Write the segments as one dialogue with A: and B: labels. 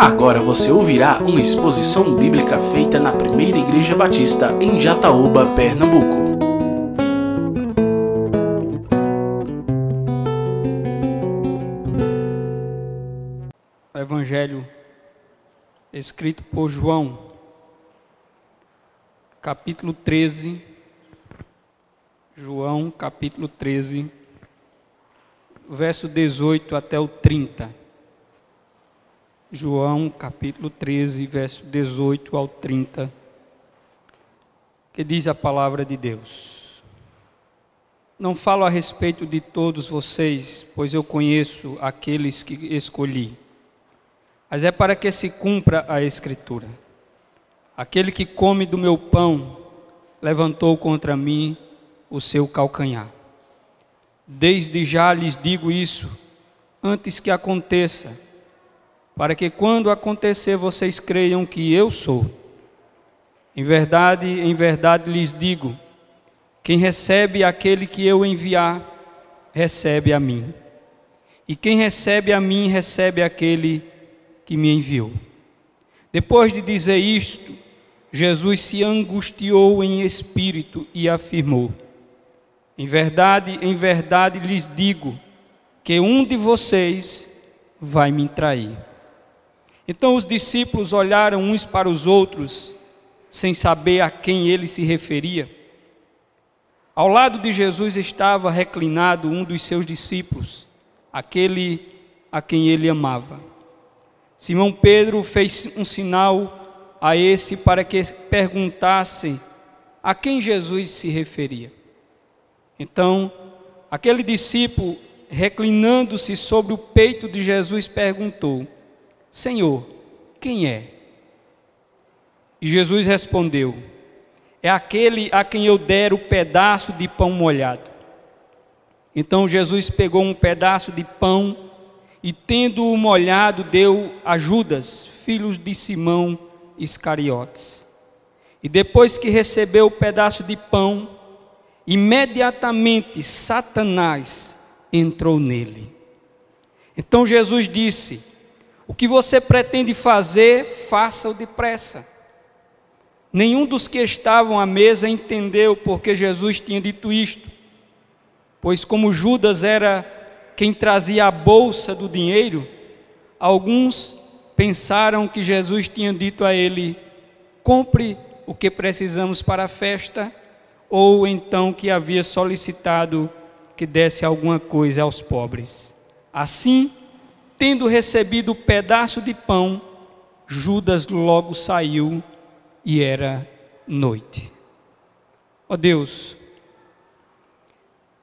A: Agora você ouvirá uma exposição bíblica feita na Primeira Igreja Batista em Jataúba, Pernambuco.
B: O Evangelho escrito por João, capítulo 13. João, capítulo 13, verso 18 até o 30. João capítulo 13, verso 18 ao 30, que diz a palavra de Deus. Não falo a respeito de todos vocês, pois eu conheço aqueles que escolhi, mas é para que se cumpra a Escritura. Aquele que come do meu pão levantou contra mim o seu calcanhar. Desde já lhes digo isso, antes que aconteça para que quando acontecer vocês creiam que eu sou. Em verdade, em verdade lhes digo: quem recebe aquele que eu enviar, recebe a mim. E quem recebe a mim, recebe aquele que me enviou. Depois de dizer isto, Jesus se angustiou em espírito e afirmou: Em verdade, em verdade lhes digo que um de vocês vai me trair. Então os discípulos olharam uns para os outros, sem saber a quem ele se referia. Ao lado de Jesus estava reclinado um dos seus discípulos, aquele a quem ele amava. Simão Pedro fez um sinal a esse para que perguntassem a quem Jesus se referia. Então, aquele discípulo, reclinando-se sobre o peito de Jesus, perguntou: Senhor, quem é? E Jesus respondeu: É aquele a quem eu der o pedaço de pão molhado. Então Jesus pegou um pedaço de pão e, tendo-o molhado, deu a Judas, filho de Simão Iscariotes. E depois que recebeu o pedaço de pão, imediatamente Satanás entrou nele. Então Jesus disse: o que você pretende fazer, faça-o depressa. Nenhum dos que estavam à mesa entendeu porque Jesus tinha dito isto, pois, como Judas era quem trazia a bolsa do dinheiro, alguns pensaram que Jesus tinha dito a ele: compre o que precisamos para a festa, ou então que havia solicitado que desse alguma coisa aos pobres. Assim, Tendo recebido o pedaço de pão, Judas logo saiu e era noite. Ó oh Deus,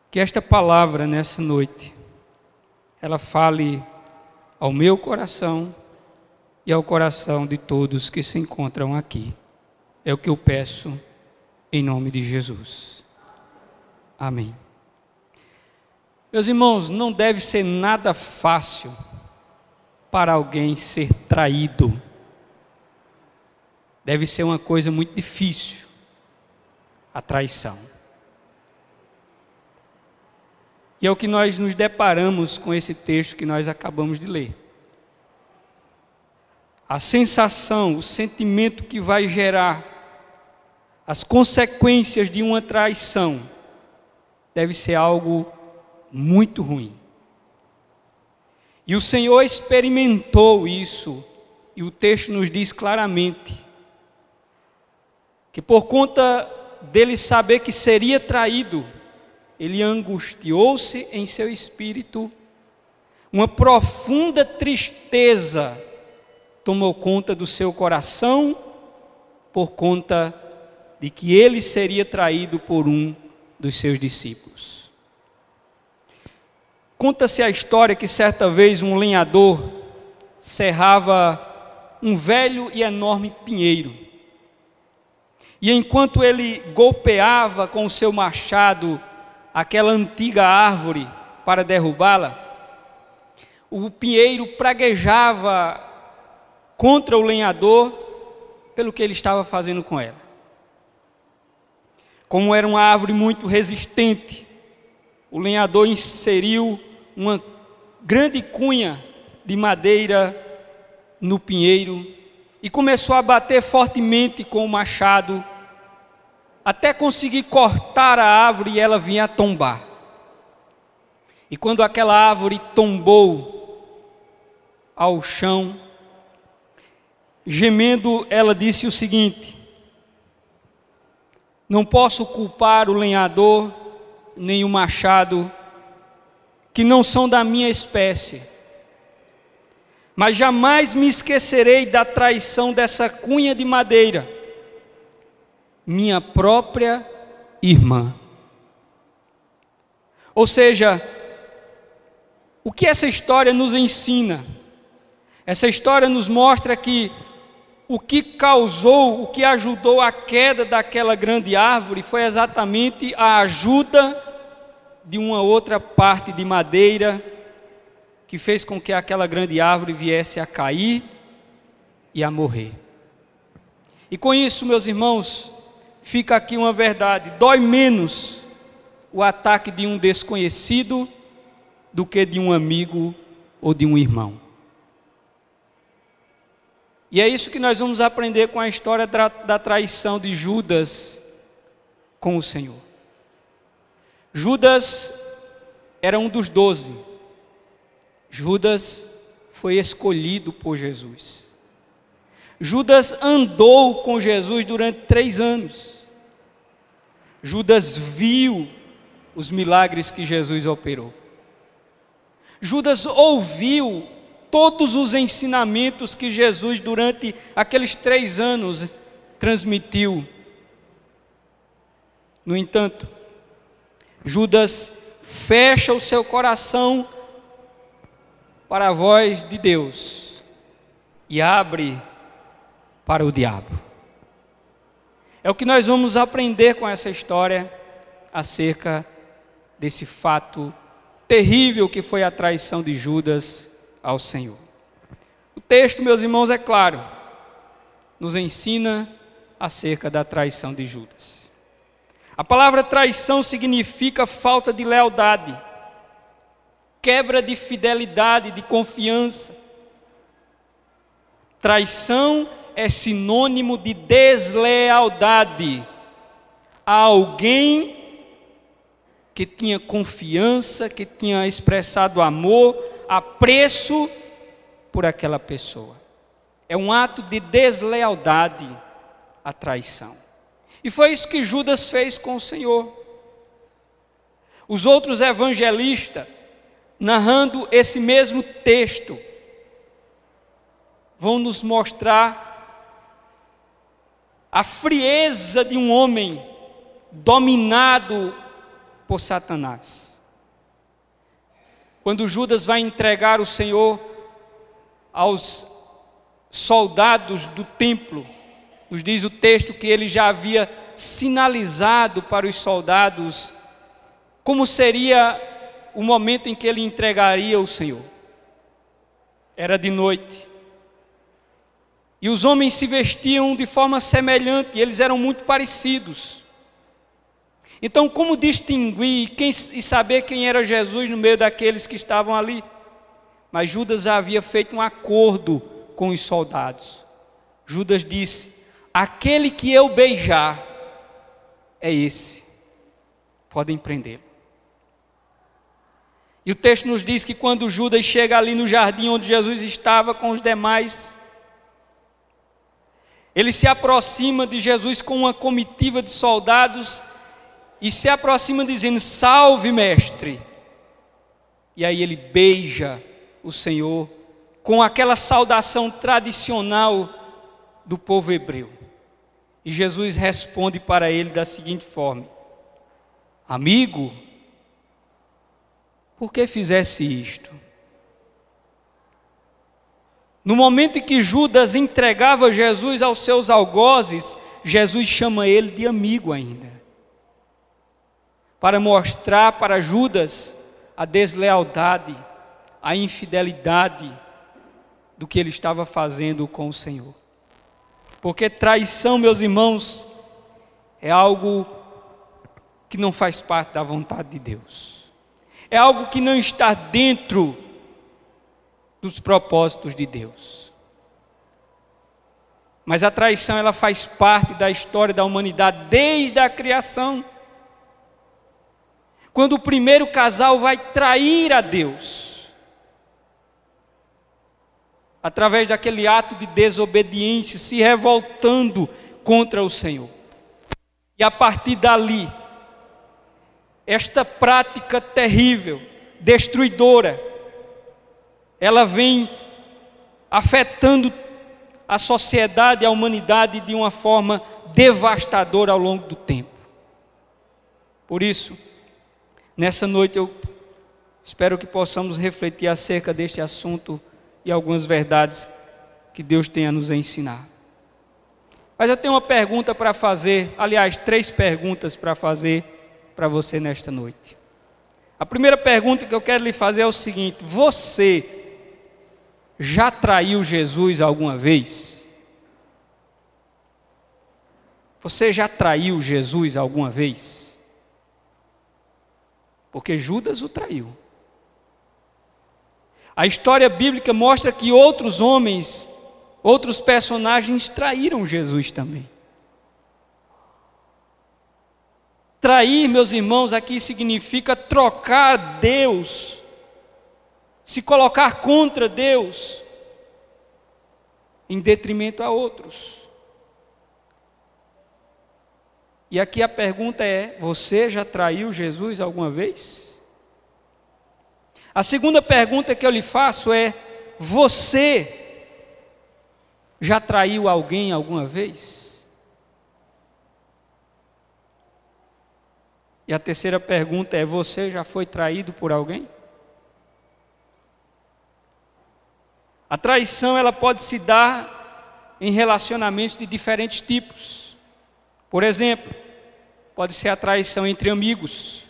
B: que esta palavra nessa noite, ela fale ao meu coração e ao coração de todos que se encontram aqui. É o que eu peço em nome de Jesus. Amém. Meus irmãos, não deve ser nada fácil para alguém ser traído. Deve ser uma coisa muito difícil a traição. E é o que nós nos deparamos com esse texto que nós acabamos de ler. A sensação, o sentimento que vai gerar as consequências de uma traição deve ser algo muito ruim. E o Senhor experimentou isso, e o texto nos diz claramente que por conta dele saber que seria traído, ele angustiou-se em seu espírito, uma profunda tristeza tomou conta do seu coração, por conta de que ele seria traído por um dos seus discípulos. Conta-se a história que certa vez um lenhador serrava um velho e enorme pinheiro. E enquanto ele golpeava com o seu machado aquela antiga árvore para derrubá-la, o pinheiro praguejava contra o lenhador pelo que ele estava fazendo com ela. Como era uma árvore muito resistente, o lenhador inseriu uma grande cunha de madeira no pinheiro e começou a bater fortemente com o machado, até conseguir cortar a árvore e ela vinha a tombar. E quando aquela árvore tombou ao chão, gemendo, ela disse o seguinte: Não posso culpar o lenhador nem o machado, que não são da minha espécie mas jamais me esquecerei da traição dessa cunha de madeira, minha própria irmã. Ou seja, o que essa história nos ensina? Essa história nos mostra que o que causou, o que ajudou a queda daquela grande árvore foi exatamente a ajuda de uma outra parte de madeira que fez com que aquela grande árvore viesse a cair e a morrer. E com isso, meus irmãos, fica aqui uma verdade: dói menos o ataque de um desconhecido do que de um amigo ou de um irmão. E é isso que nós vamos aprender com a história da traição de Judas com o Senhor. Judas era um dos doze. Judas foi escolhido por Jesus. Judas andou com Jesus durante três anos. Judas viu os milagres que Jesus operou. Judas ouviu todos os ensinamentos que Jesus, durante aqueles três anos, transmitiu. No entanto, Judas fecha o seu coração para a voz de Deus e abre para o diabo. É o que nós vamos aprender com essa história acerca desse fato terrível que foi a traição de Judas ao Senhor. O texto, meus irmãos, é claro, nos ensina acerca da traição de Judas. A palavra traição significa falta de lealdade quebra de fidelidade, de confiança. Traição é sinônimo de deslealdade a alguém que tinha confiança, que tinha expressado amor, apreço por aquela pessoa. É um ato de deslealdade a traição. E foi isso que Judas fez com o Senhor. Os outros evangelistas narrando esse mesmo texto, vão nos mostrar a frieza de um homem dominado por Satanás. Quando Judas vai entregar o Senhor aos soldados do templo, nos diz o texto que ele já havia sinalizado para os soldados como seria o momento em que ele entregaria o Senhor. Era de noite. E os homens se vestiam de forma semelhante, eles eram muito parecidos. Então, como distinguir quem, e saber quem era Jesus no meio daqueles que estavam ali? Mas Judas havia feito um acordo com os soldados. Judas disse: Aquele que eu beijar é esse, podem prendê-lo. E o texto nos diz que quando Judas chega ali no jardim onde Jesus estava com os demais, ele se aproxima de Jesus com uma comitiva de soldados e se aproxima dizendo: Salve, mestre. E aí ele beija o Senhor com aquela saudação tradicional do povo hebreu. E Jesus responde para ele da seguinte forma: Amigo, por que fizesse isto? No momento em que Judas entregava Jesus aos seus algozes, Jesus chama ele de amigo ainda. Para mostrar para Judas a deslealdade, a infidelidade do que ele estava fazendo com o Senhor. Porque traição, meus irmãos, é algo que não faz parte da vontade de Deus é algo que não está dentro dos propósitos de Deus. Mas a traição ela faz parte da história da humanidade desde a criação. Quando o primeiro casal vai trair a Deus, através daquele ato de desobediência, se revoltando contra o Senhor. E a partir dali, esta prática terrível, destruidora, ela vem afetando a sociedade e a humanidade de uma forma devastadora ao longo do tempo. Por isso, nessa noite eu espero que possamos refletir acerca deste assunto e algumas verdades que Deus tem a nos ensinar. Mas eu tenho uma pergunta para fazer, aliás, três perguntas para fazer para você nesta noite. A primeira pergunta que eu quero lhe fazer é o seguinte: você já traiu Jesus alguma vez? Você já traiu Jesus alguma vez? Porque Judas o traiu. A história bíblica mostra que outros homens, outros personagens traíram Jesus também. Trair, meus irmãos, aqui significa trocar Deus, se colocar contra Deus, em detrimento a outros. E aqui a pergunta é: você já traiu Jesus alguma vez? A segunda pergunta que eu lhe faço é: você já traiu alguém alguma vez? E a terceira pergunta é: você já foi traído por alguém? A traição ela pode se dar em relacionamentos de diferentes tipos. Por exemplo, pode ser a traição entre amigos.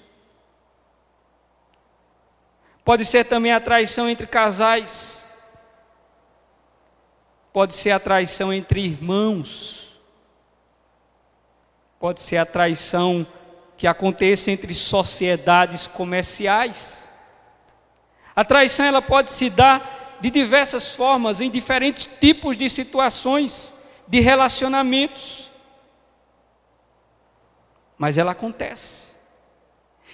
B: Pode ser também a traição entre casais. Pode ser a traição entre irmãos. Pode ser a traição que aconteça entre sociedades comerciais. A traição ela pode se dar de diversas formas, em diferentes tipos de situações, de relacionamentos. Mas ela acontece.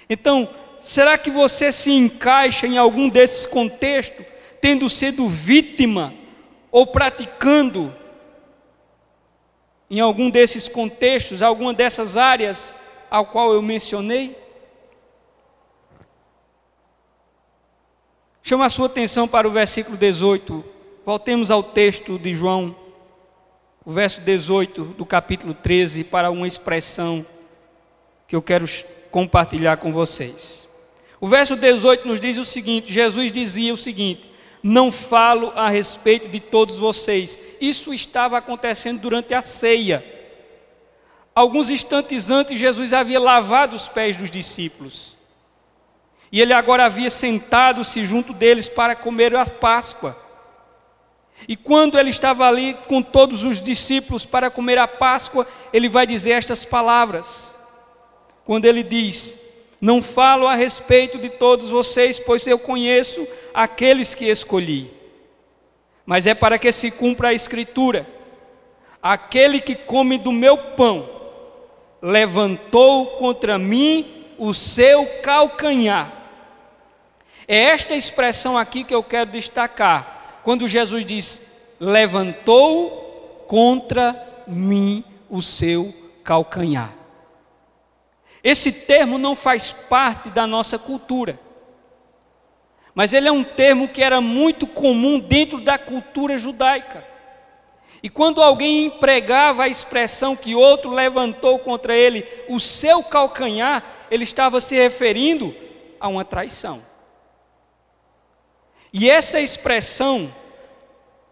B: Então, será que você se encaixa em algum desses contextos, tendo sido vítima ou praticando em algum desses contextos, alguma dessas áreas ao qual eu mencionei? Chama a sua atenção para o versículo 18. Voltemos ao texto de João, o verso 18 do capítulo 13, para uma expressão que eu quero compartilhar com vocês. O verso 18 nos diz o seguinte: Jesus dizia o seguinte: Não falo a respeito de todos vocês. Isso estava acontecendo durante a ceia. Alguns instantes antes, Jesus havia lavado os pés dos discípulos. E ele agora havia sentado-se junto deles para comer a Páscoa. E quando ele estava ali com todos os discípulos para comer a Páscoa, ele vai dizer estas palavras. Quando ele diz: Não falo a respeito de todos vocês, pois eu conheço aqueles que escolhi. Mas é para que se cumpra a Escritura: Aquele que come do meu pão levantou contra mim o seu calcanhar. É esta expressão aqui que eu quero destacar. Quando Jesus diz: levantou contra mim o seu calcanhar. Esse termo não faz parte da nossa cultura, mas ele é um termo que era muito comum dentro da cultura judaica. E quando alguém empregava a expressão que outro levantou contra ele o seu calcanhar, ele estava se referindo a uma traição. E essa expressão,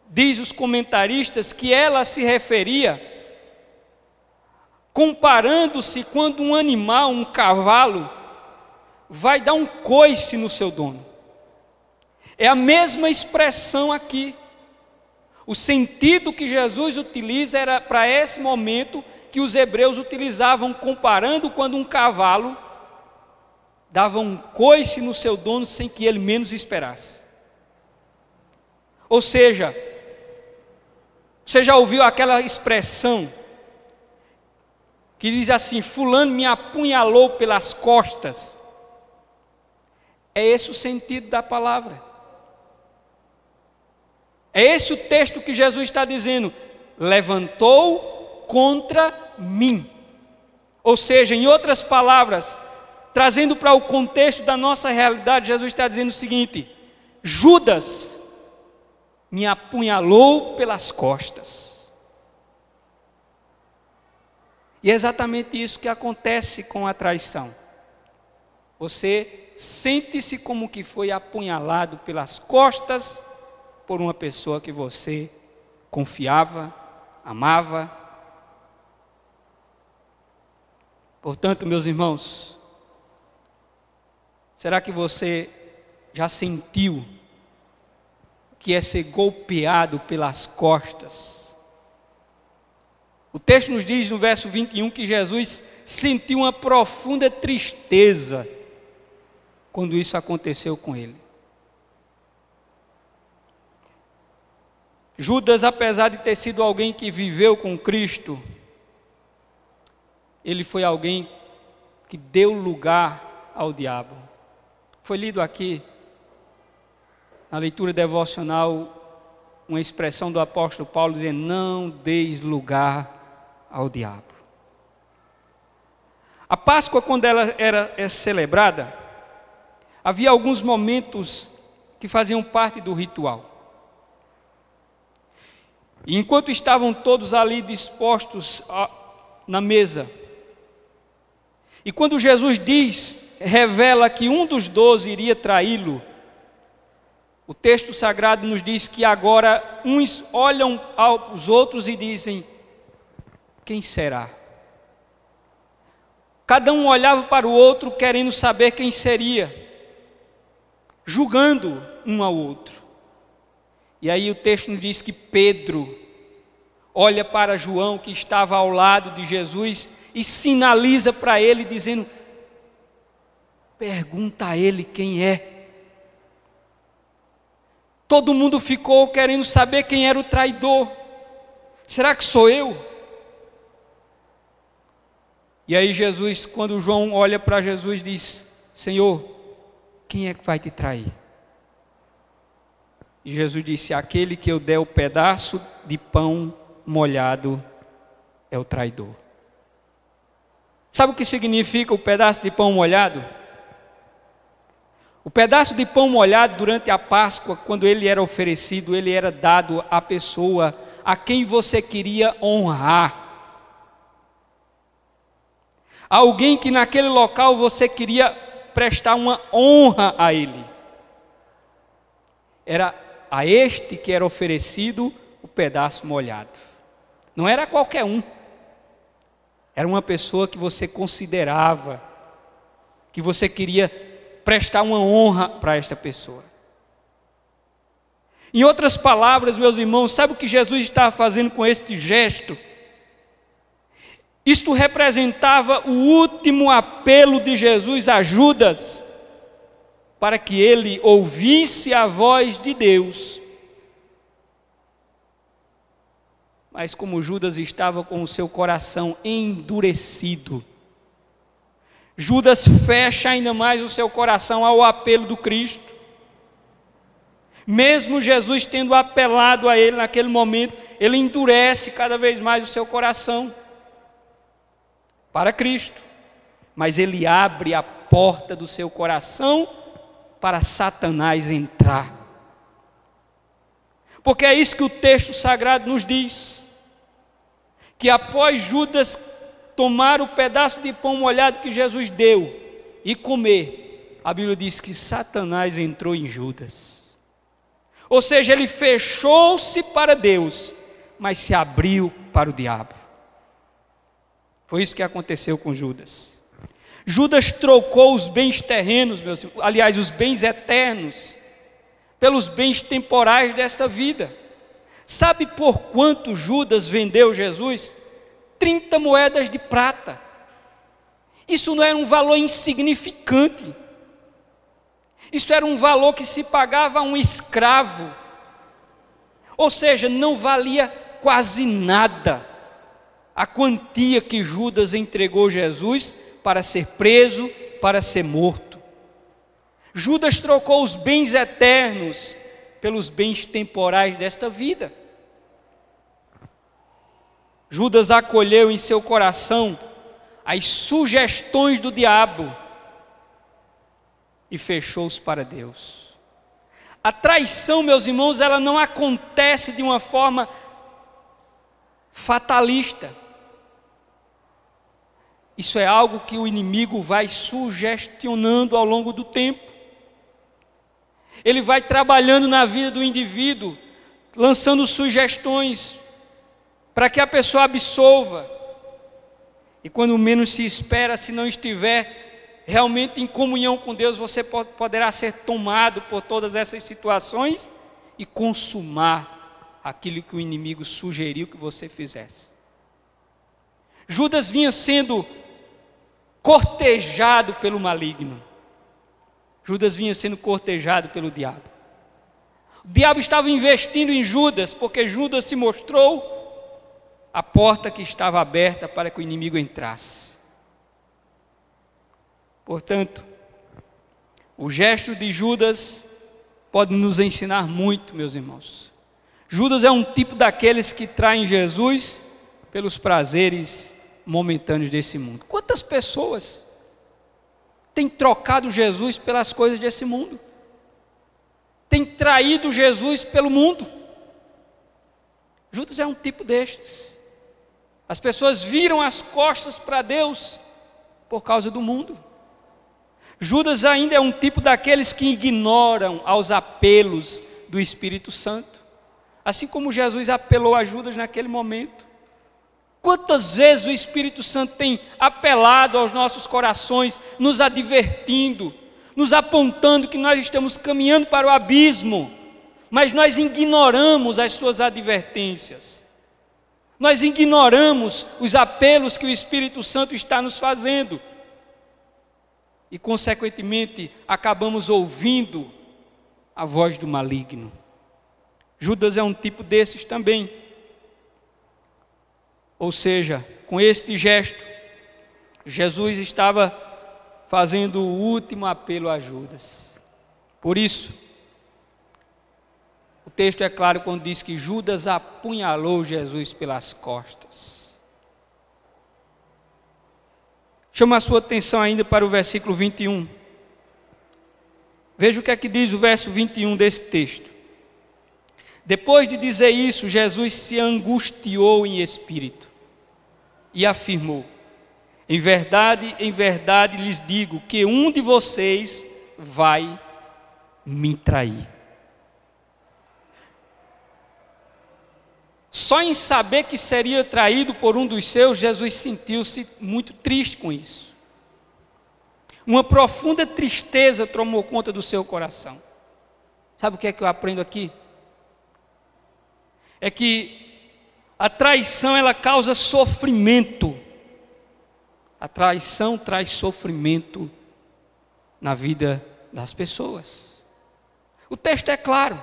B: diz os comentaristas, que ela se referia comparando-se quando um animal, um cavalo, vai dar um coice no seu dono. É a mesma expressão aqui. O sentido que Jesus utiliza era para esse momento que os hebreus utilizavam, comparando quando um cavalo dava um coice no seu dono sem que ele menos esperasse. Ou seja, Você já ouviu aquela expressão que diz assim: Fulano me apunhalou pelas costas? É esse o sentido da palavra. É esse o texto que Jesus está dizendo: levantou contra mim. Ou seja, em outras palavras, trazendo para o contexto da nossa realidade, Jesus está dizendo o seguinte: Judas me apunhalou pelas costas. E é exatamente isso que acontece com a traição. Você sente-se como que foi apunhalado pelas costas por uma pessoa que você confiava, amava. Portanto, meus irmãos, será que você já sentiu que é ser golpeado pelas costas? O texto nos diz no verso 21 que Jesus sentiu uma profunda tristeza quando isso aconteceu com ele. Judas, apesar de ter sido alguém que viveu com Cristo, ele foi alguém que deu lugar ao diabo. Foi lido aqui, na leitura devocional, uma expressão do apóstolo Paulo dizendo: Não deis lugar ao diabo. A Páscoa, quando ela era é celebrada, havia alguns momentos que faziam parte do ritual. E enquanto estavam todos ali dispostos a, na mesa, e quando Jesus diz, revela que um dos doze iria traí-lo, o texto sagrado nos diz que agora uns olham aos outros e dizem: Quem será? Cada um olhava para o outro querendo saber quem seria, julgando um ao outro. E aí o texto nos diz que Pedro olha para João que estava ao lado de Jesus e sinaliza para ele dizendo: Pergunta a ele quem é. Todo mundo ficou querendo saber quem era o traidor. Será que sou eu? E aí Jesus, quando João olha para Jesus, diz: Senhor, quem é que vai te trair? E Jesus disse: Aquele que eu der o pedaço de pão molhado é o traidor. Sabe o que significa o pedaço de pão molhado? O pedaço de pão molhado durante a Páscoa, quando ele era oferecido, ele era dado à pessoa a quem você queria honrar. Alguém que naquele local você queria prestar uma honra a ele. Era a este que era oferecido o pedaço molhado. Não era qualquer um. Era uma pessoa que você considerava, que você queria prestar uma honra para esta pessoa. Em outras palavras, meus irmãos, sabe o que Jesus estava fazendo com este gesto? Isto representava o último apelo de Jesus a Judas para que ele ouvisse a voz de Deus. Mas como Judas estava com o seu coração endurecido, Judas fecha ainda mais o seu coração ao apelo do Cristo. Mesmo Jesus tendo apelado a ele naquele momento, ele endurece cada vez mais o seu coração para Cristo. Mas ele abre a porta do seu coração para Satanás entrar. Porque é isso que o texto sagrado nos diz: que após Judas tomar o pedaço de pão molhado que Jesus deu e comer, a Bíblia diz que Satanás entrou em Judas. Ou seja, ele fechou-se para Deus, mas se abriu para o diabo. Foi isso que aconteceu com Judas. Judas trocou os bens terrenos, meus, aliás, os bens eternos, pelos bens temporais desta vida. Sabe por quanto Judas vendeu Jesus? 30 moedas de prata. Isso não era um valor insignificante. Isso era um valor que se pagava a um escravo. Ou seja, não valia quase nada a quantia que Judas entregou Jesus para ser preso, para ser morto. Judas trocou os bens eternos pelos bens temporais desta vida. Judas acolheu em seu coração as sugestões do diabo e fechou-os para Deus. A traição, meus irmãos, ela não acontece de uma forma fatalista. Isso é algo que o inimigo vai sugestionando ao longo do tempo. Ele vai trabalhando na vida do indivíduo, lançando sugestões para que a pessoa absolva. E quando menos se espera, se não estiver realmente em comunhão com Deus, você poderá ser tomado por todas essas situações e consumar aquilo que o inimigo sugeriu que você fizesse. Judas vinha sendo cortejado pelo maligno. Judas vinha sendo cortejado pelo diabo. O diabo estava investindo em Judas, porque Judas se mostrou a porta que estava aberta para que o inimigo entrasse. Portanto, o gesto de Judas pode nos ensinar muito, meus irmãos. Judas é um tipo daqueles que traem Jesus pelos prazeres momentâneos desse mundo. Quantas pessoas têm trocado Jesus pelas coisas desse mundo? Têm traído Jesus pelo mundo? Judas é um tipo destes. As pessoas viram as costas para Deus por causa do mundo. Judas ainda é um tipo daqueles que ignoram aos apelos do Espírito Santo, assim como Jesus apelou a Judas naquele momento. Quantas vezes o Espírito Santo tem apelado aos nossos corações, nos advertindo, nos apontando que nós estamos caminhando para o abismo, mas nós ignoramos as suas advertências. Nós ignoramos os apelos que o Espírito Santo está nos fazendo. E, consequentemente, acabamos ouvindo a voz do maligno. Judas é um tipo desses também. Ou seja, com este gesto, Jesus estava fazendo o último apelo a Judas. Por isso, o texto é claro quando diz que Judas apunhalou Jesus pelas costas. Chama a sua atenção ainda para o versículo 21. Veja o que é que diz o verso 21 desse texto. Depois de dizer isso, Jesus se angustiou em espírito e afirmou: Em verdade, em verdade lhes digo que um de vocês vai me trair. Só em saber que seria traído por um dos seus, Jesus sentiu-se muito triste com isso. Uma profunda tristeza tomou conta do seu coração. Sabe o que é que eu aprendo aqui? É que a traição ela causa sofrimento. A traição traz sofrimento na vida das pessoas. O texto é claro.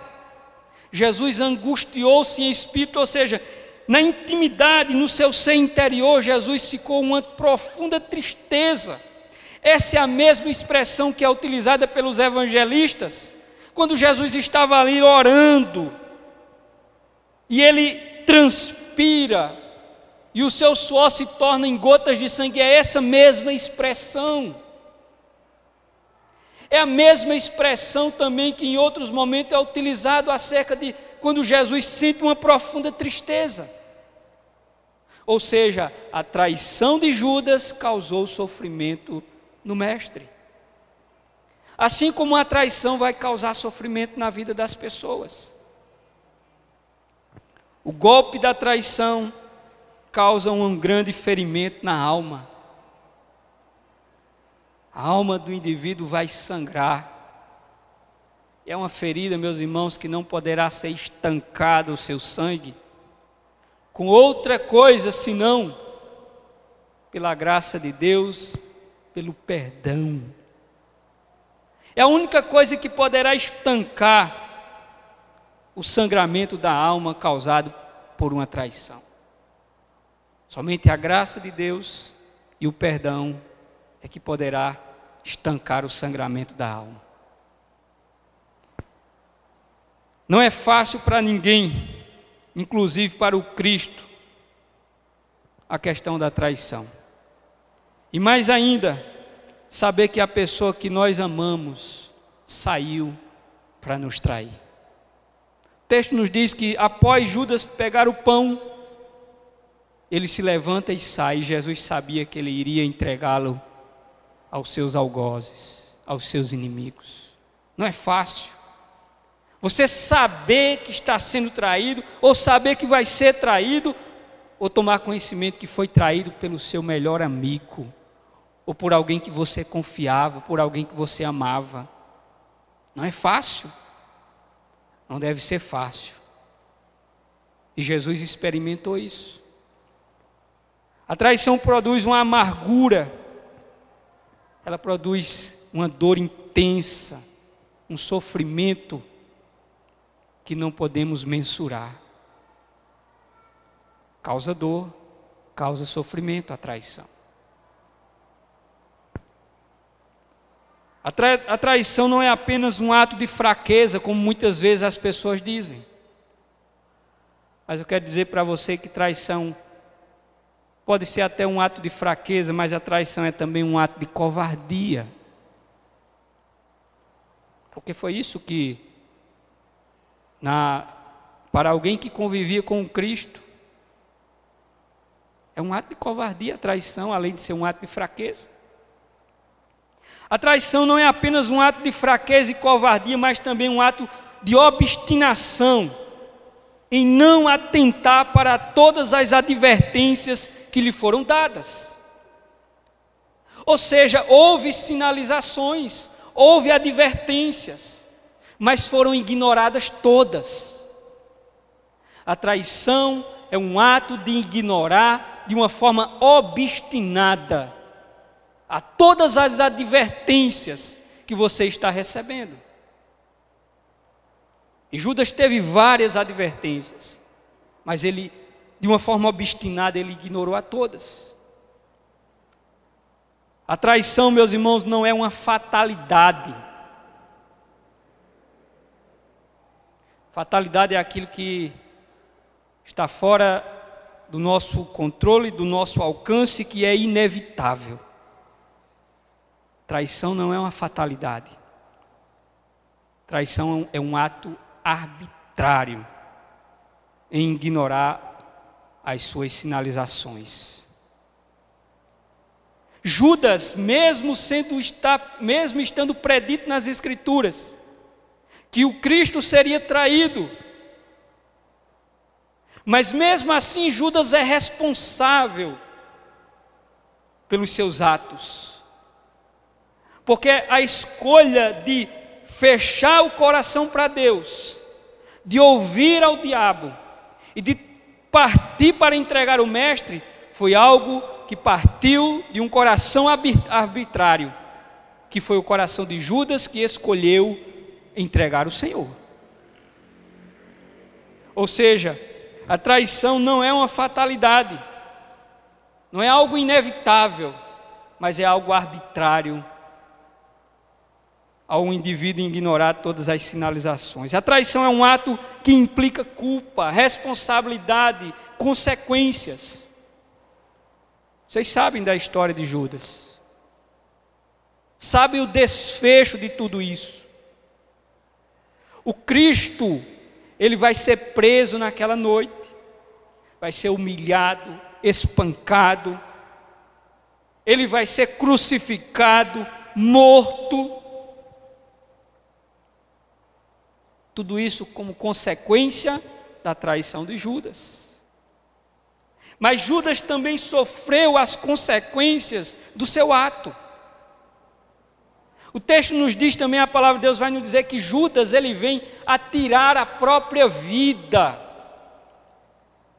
B: Jesus angustiou-se em espírito, ou seja, na intimidade, no seu ser interior, Jesus ficou uma profunda tristeza. Essa é a mesma expressão que é utilizada pelos evangelistas, quando Jesus estava ali orando, e ele transpira, e o seu suor se torna em gotas de sangue, é essa mesma expressão. É a mesma expressão também que em outros momentos é utilizado acerca de quando Jesus sente uma profunda tristeza. Ou seja, a traição de Judas causou sofrimento no mestre. Assim como a traição vai causar sofrimento na vida das pessoas. O golpe da traição causa um grande ferimento na alma a alma do indivíduo vai sangrar. É uma ferida, meus irmãos, que não poderá ser estancada o seu sangue com outra coisa senão pela graça de Deus, pelo perdão. É a única coisa que poderá estancar o sangramento da alma causado por uma traição. Somente a graça de Deus e o perdão é que poderá estancar o sangramento da alma. Não é fácil para ninguém, inclusive para o Cristo, a questão da traição. E mais ainda, saber que a pessoa que nós amamos saiu para nos trair. Texto nos diz que após Judas pegar o pão, ele se levanta e sai. Jesus sabia que ele iria entregá-lo aos seus algozes, aos seus inimigos. Não é fácil. Você saber que está sendo traído, ou saber que vai ser traído, ou tomar conhecimento que foi traído pelo seu melhor amigo, ou por alguém que você confiava, por alguém que você amava. Não é fácil. Não deve ser fácil. E Jesus experimentou isso. A traição produz uma amargura, ela produz uma dor intensa, um sofrimento que não podemos mensurar. Causa dor, causa sofrimento a traição. A, a traição não é apenas um ato de fraqueza, como muitas vezes as pessoas dizem. Mas eu quero dizer para você que traição pode ser até um ato de fraqueza, mas a traição é também um ato de covardia. Porque foi isso que, na, para alguém que convivia com Cristo, é um ato de covardia a traição, além de ser um ato de fraqueza. A traição não é apenas um ato de fraqueza e covardia, mas também um ato de obstinação em não atentar para todas as advertências que lhe foram dadas. Ou seja, houve sinalizações, houve advertências, mas foram ignoradas todas. A traição é um ato de ignorar de uma forma obstinada a todas as advertências que você está recebendo. E Judas teve várias advertências, mas ele, de uma forma obstinada, ele ignorou a todas. A traição, meus irmãos, não é uma fatalidade. Fatalidade é aquilo que está fora do nosso controle, do nosso alcance, que é inevitável. Traição não é uma fatalidade. Traição é um ato arbitrário em ignorar as suas sinalizações. Judas, mesmo sendo mesmo estando predito nas escrituras, que o Cristo seria traído, mas mesmo assim Judas é responsável pelos seus atos porque a escolha de fechar o coração para Deus, de ouvir ao diabo e de partir para entregar o Mestre, foi algo que partiu de um coração arbitrário, que foi o coração de Judas que escolheu entregar o Senhor. Ou seja, a traição não é uma fatalidade, não é algo inevitável, mas é algo arbitrário ao indivíduo ignorar todas as sinalizações. A traição é um ato que implica culpa, responsabilidade, consequências. Vocês sabem da história de Judas. Sabem o desfecho de tudo isso. O Cristo, ele vai ser preso naquela noite, vai ser humilhado, espancado, ele vai ser crucificado, morto, Tudo isso como consequência da traição de Judas. Mas Judas também sofreu as consequências do seu ato. O texto nos diz também, a palavra de Deus vai nos dizer que Judas ele vem a tirar a própria vida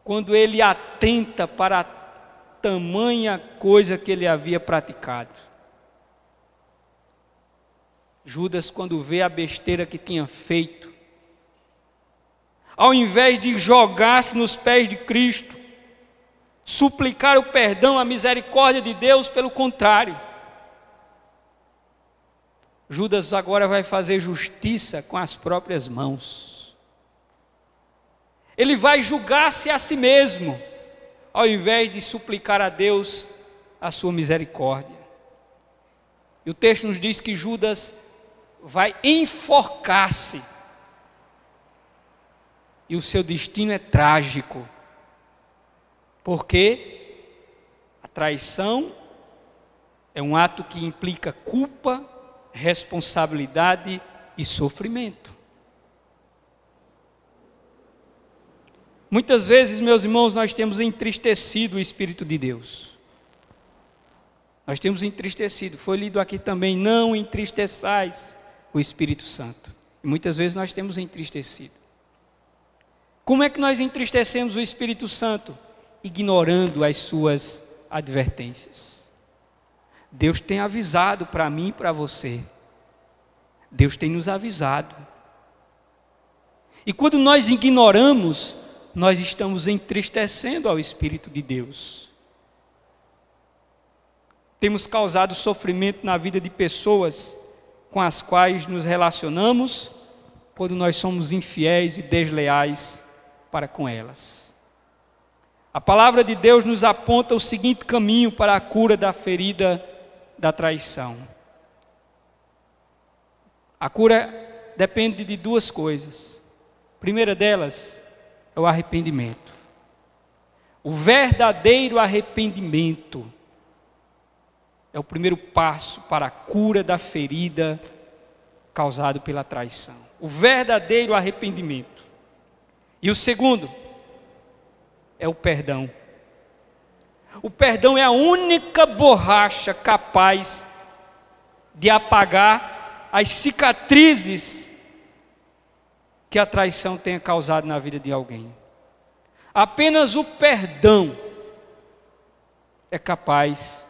B: quando ele atenta para a tamanha coisa que ele havia praticado. Judas, quando vê a besteira que tinha feito, ao invés de jogar-se nos pés de Cristo, suplicar o perdão, a misericórdia de Deus, pelo contrário. Judas agora vai fazer justiça com as próprias mãos. Ele vai julgar-se a si mesmo, ao invés de suplicar a Deus a sua misericórdia. E o texto nos diz que Judas vai enforcar-se. E o seu destino é trágico. Porque a traição é um ato que implica culpa, responsabilidade e sofrimento. Muitas vezes, meus irmãos, nós temos entristecido o Espírito de Deus. Nós temos entristecido. Foi lido aqui também: não entristeçais o Espírito Santo. E muitas vezes nós temos entristecido. Como é que nós entristecemos o Espírito Santo? ignorando as suas advertências. Deus tem avisado para mim e para você. Deus tem nos avisado. E quando nós ignoramos, nós estamos entristecendo ao Espírito de Deus. Temos causado sofrimento na vida de pessoas com as quais nos relacionamos quando nós somos infiéis e desleais para com elas. A palavra de Deus nos aponta o seguinte caminho para a cura da ferida da traição. A cura depende de duas coisas. A primeira delas é o arrependimento. O verdadeiro arrependimento é o primeiro passo para a cura da ferida causada pela traição. O verdadeiro arrependimento. E o segundo é o perdão. O perdão é a única borracha capaz de apagar as cicatrizes que a traição tenha causado na vida de alguém. Apenas o perdão é capaz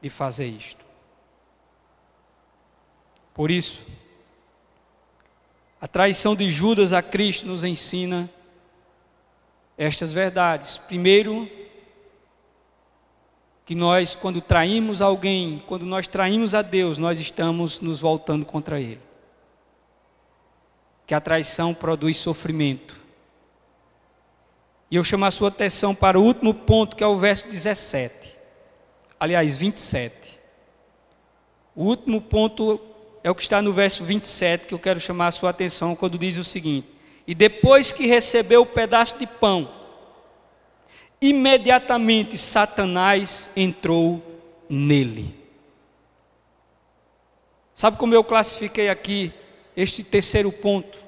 B: de fazer isto. Por isso, a traição de Judas a Cristo nos ensina estas verdades. Primeiro, que nós, quando traímos alguém, quando nós traímos a Deus, nós estamos nos voltando contra Ele. Que a traição produz sofrimento. E eu chamo a sua atenção para o último ponto, que é o verso 17. Aliás, 27. O último ponto é o que está no verso 27, que eu quero chamar a sua atenção, quando diz o seguinte: e depois que recebeu o pedaço de pão, imediatamente Satanás entrou nele. Sabe como eu classifiquei aqui este terceiro ponto?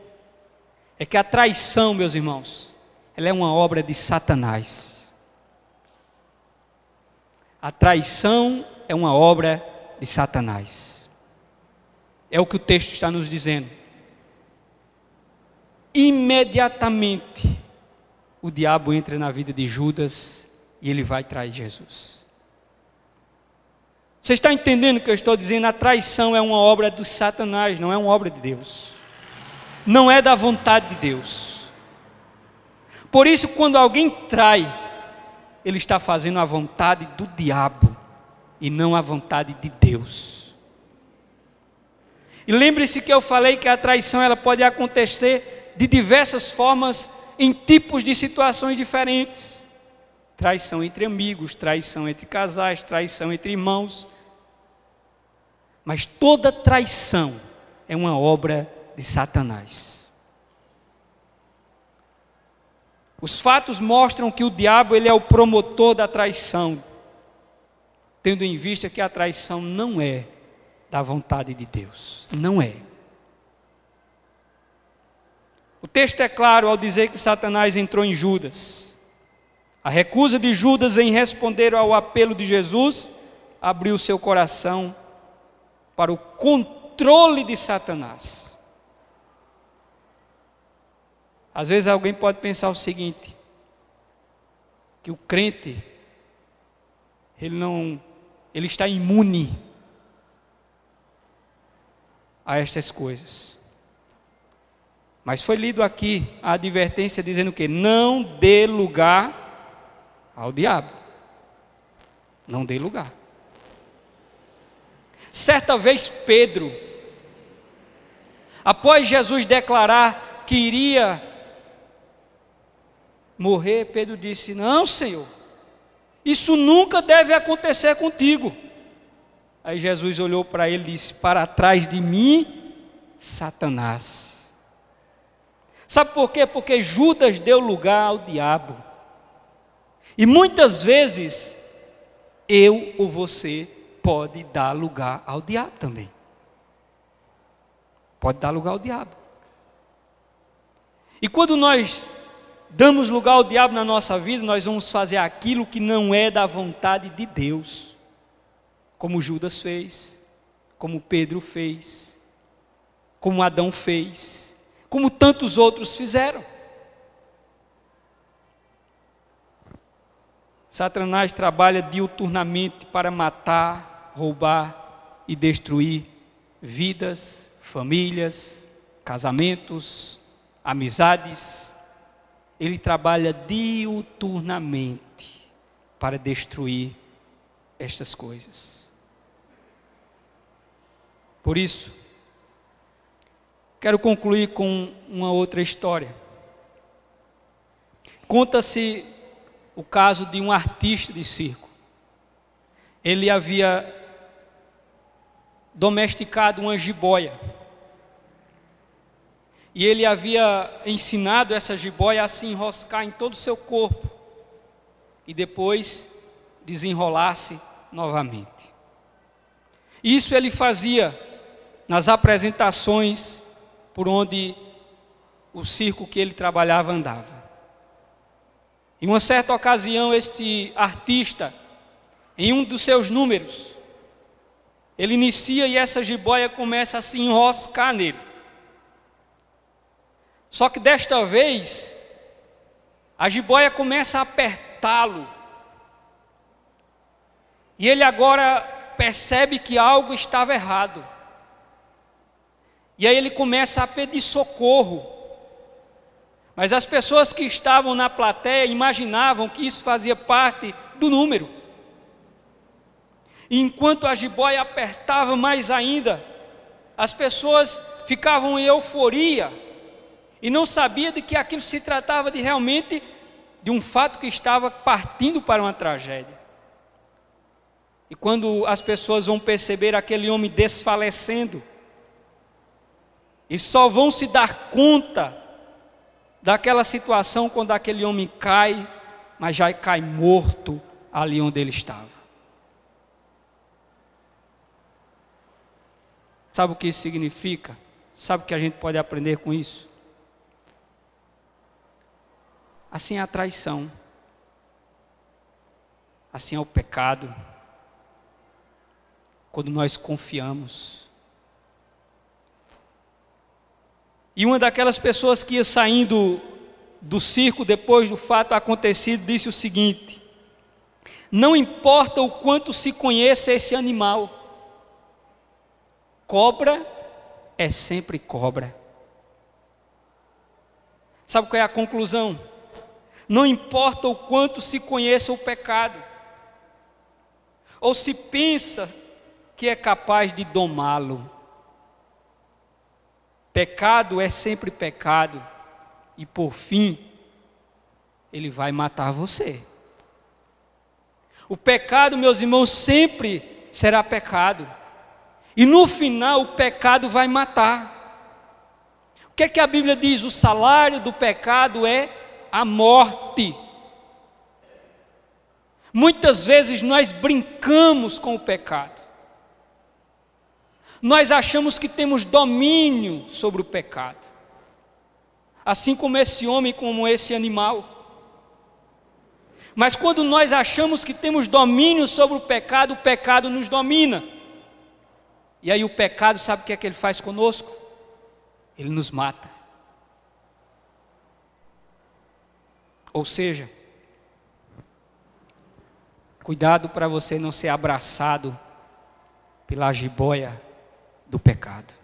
B: É que a traição, meus irmãos, ela é uma obra de Satanás. A traição é uma obra de Satanás. É o que o texto está nos dizendo imediatamente o diabo entra na vida de Judas e ele vai trair Jesus. Você está entendendo o que eu estou dizendo? A traição é uma obra do Satanás, não é uma obra de Deus. Não é da vontade de Deus. Por isso, quando alguém trai, ele está fazendo a vontade do diabo e não a vontade de Deus. E lembre-se que eu falei que a traição ela pode acontecer de diversas formas, em tipos de situações diferentes. Traição entre amigos, traição entre casais, traição entre irmãos. Mas toda traição é uma obra de Satanás. Os fatos mostram que o diabo ele é o promotor da traição, tendo em vista que a traição não é da vontade de Deus, não é. O texto é claro ao dizer que Satanás entrou em Judas. A recusa de Judas em responder ao apelo de Jesus abriu seu coração para o controle de Satanás. Às vezes alguém pode pensar o seguinte: que o crente ele não ele está imune a estas coisas. Mas foi lido aqui a advertência dizendo que não dê lugar ao diabo. Não dê lugar. Certa vez Pedro, após Jesus declarar que iria morrer, Pedro disse: Não, Senhor, isso nunca deve acontecer contigo. Aí Jesus olhou para ele e disse: Para trás de mim, Satanás. Sabe por quê? Porque Judas deu lugar ao diabo. E muitas vezes, eu ou você pode dar lugar ao diabo também. Pode dar lugar ao diabo. E quando nós damos lugar ao diabo na nossa vida, nós vamos fazer aquilo que não é da vontade de Deus, como Judas fez, como Pedro fez, como Adão fez, como tantos outros fizeram. Satanás trabalha diuturnamente para matar, roubar e destruir vidas, famílias, casamentos, amizades, ele trabalha diuturnamente para destruir estas coisas. Por isso, quero concluir com uma outra história. Conta-se o caso de um artista de circo. Ele havia domesticado uma jiboia e ele havia ensinado essa jiboia a se enroscar em todo o seu corpo e depois desenrolar-se novamente. Isso ele fazia nas apresentações por onde o circo que ele trabalhava andava. Em uma certa ocasião, este artista, em um dos seus números, ele inicia e essa jiboia começa a se enroscar nele. Só que desta vez, a jiboia começa a apertá-lo. E ele agora percebe que algo estava errado. E aí ele começa a pedir socorro. Mas as pessoas que estavam na plateia imaginavam que isso fazia parte do número. E enquanto a jiboia apertava mais ainda, as pessoas ficavam em euforia e não sabia de que aquilo se tratava de realmente de um fato que estava partindo para uma tragédia. E quando as pessoas vão perceber aquele homem desfalecendo, e só vão se dar conta daquela situação quando aquele homem cai, mas já cai morto ali onde ele estava. Sabe o que isso significa? Sabe o que a gente pode aprender com isso? Assim é a traição. Assim é o pecado. Quando nós confiamos. E uma daquelas pessoas que ia saindo do circo depois do fato acontecido disse o seguinte: Não importa o quanto se conheça esse animal, cobra é sempre cobra. Sabe qual é a conclusão? Não importa o quanto se conheça o pecado, ou se pensa que é capaz de domá-lo. Pecado é sempre pecado, e por fim, ele vai matar você. O pecado, meus irmãos, sempre será pecado, e no final o pecado vai matar. O que é que a Bíblia diz? O salário do pecado é a morte. Muitas vezes nós brincamos com o pecado. Nós achamos que temos domínio sobre o pecado. Assim como esse homem, como esse animal. Mas quando nós achamos que temos domínio sobre o pecado, o pecado nos domina. E aí o pecado, sabe o que é que ele faz conosco? Ele nos mata. Ou seja, cuidado para você não ser abraçado pela jiboia do pecado.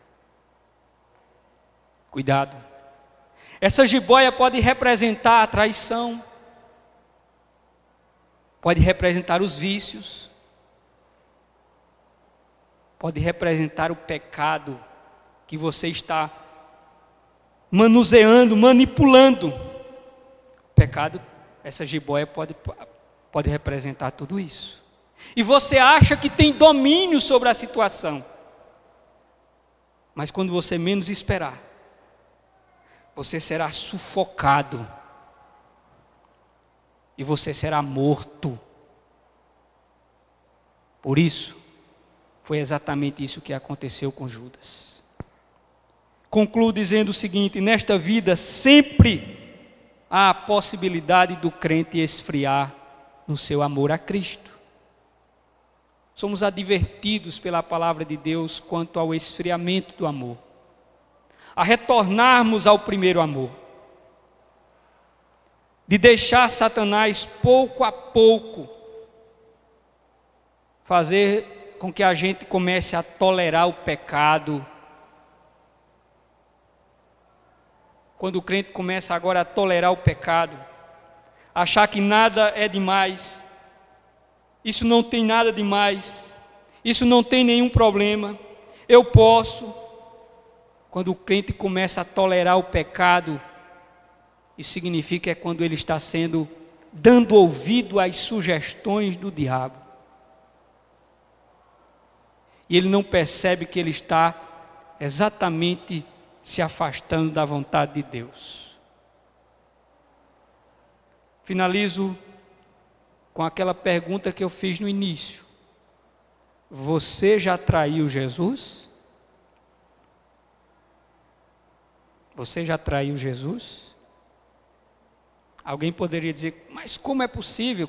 B: Cuidado. Essa jiboia pode representar a traição, pode representar os vícios, pode representar o pecado que você está manuseando, manipulando. O pecado, essa jiboia pode, pode representar tudo isso. E você acha que tem domínio sobre a situação. Mas quando você menos esperar, você será sufocado. E você será morto. Por isso, foi exatamente isso que aconteceu com Judas. Concluo dizendo o seguinte: nesta vida sempre há a possibilidade do crente esfriar no seu amor a Cristo. Somos advertidos pela palavra de Deus quanto ao esfriamento do amor, a retornarmos ao primeiro amor, de deixar Satanás pouco a pouco fazer com que a gente comece a tolerar o pecado. Quando o crente começa agora a tolerar o pecado, achar que nada é demais, isso não tem nada de mais, isso não tem nenhum problema, eu posso. Quando o crente começa a tolerar o pecado, isso significa é quando ele está sendo dando ouvido às sugestões do diabo. E ele não percebe que ele está exatamente se afastando da vontade de Deus. Finalizo com aquela pergunta que eu fiz no início: Você já traiu Jesus? Você já traiu Jesus? Alguém poderia dizer, mas como é possível?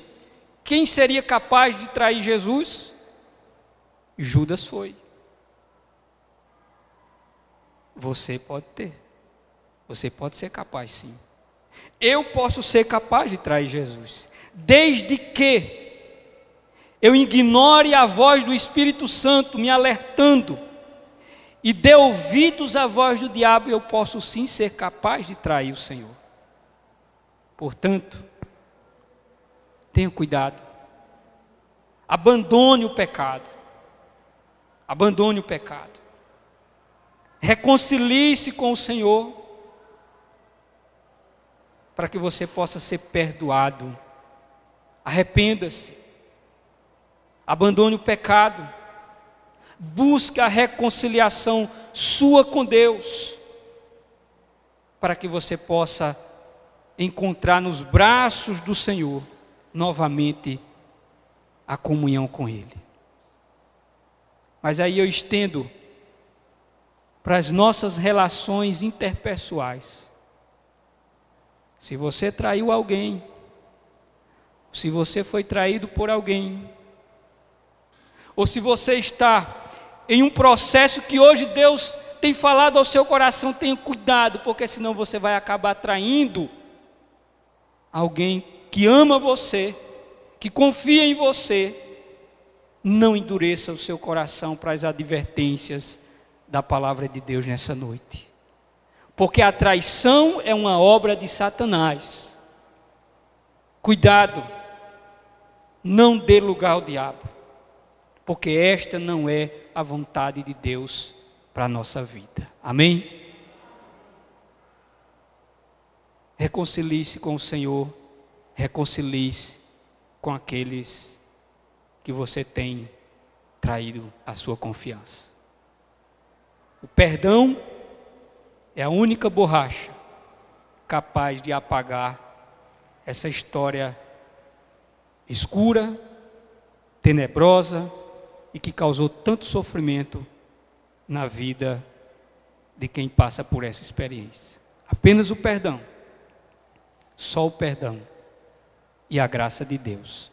B: Quem seria capaz de trair Jesus? Judas foi. Você pode ter. Você pode ser capaz, sim. Eu posso ser capaz de trair Jesus desde que eu ignore a voz do Espírito Santo me alertando e dê ouvidos à voz do diabo, eu posso sim ser capaz de trair o Senhor. Portanto, tenha cuidado. Abandone o pecado. Abandone o pecado. Reconcilie-se com o Senhor para que você possa ser perdoado Arrependa-se. Abandone o pecado. Busque a reconciliação sua com Deus. Para que você possa encontrar nos braços do Senhor novamente a comunhão com Ele. Mas aí eu estendo para as nossas relações interpessoais. Se você traiu alguém, se você foi traído por alguém, ou se você está em um processo que hoje Deus tem falado ao seu coração, tenha cuidado, porque senão você vai acabar traindo alguém que ama você, que confia em você. Não endureça o seu coração para as advertências da palavra de Deus nessa noite. Porque a traição é uma obra de Satanás. Cuidado não dê lugar ao diabo, porque esta não é a vontade de Deus para a nossa vida. Amém? Reconcilie-se com o Senhor, reconcilie-se com aqueles que você tem traído a sua confiança. O perdão é a única borracha capaz de apagar essa história escura, tenebrosa e que causou tanto sofrimento na vida de quem passa por essa experiência. Apenas o perdão, só o perdão e a graça de Deus.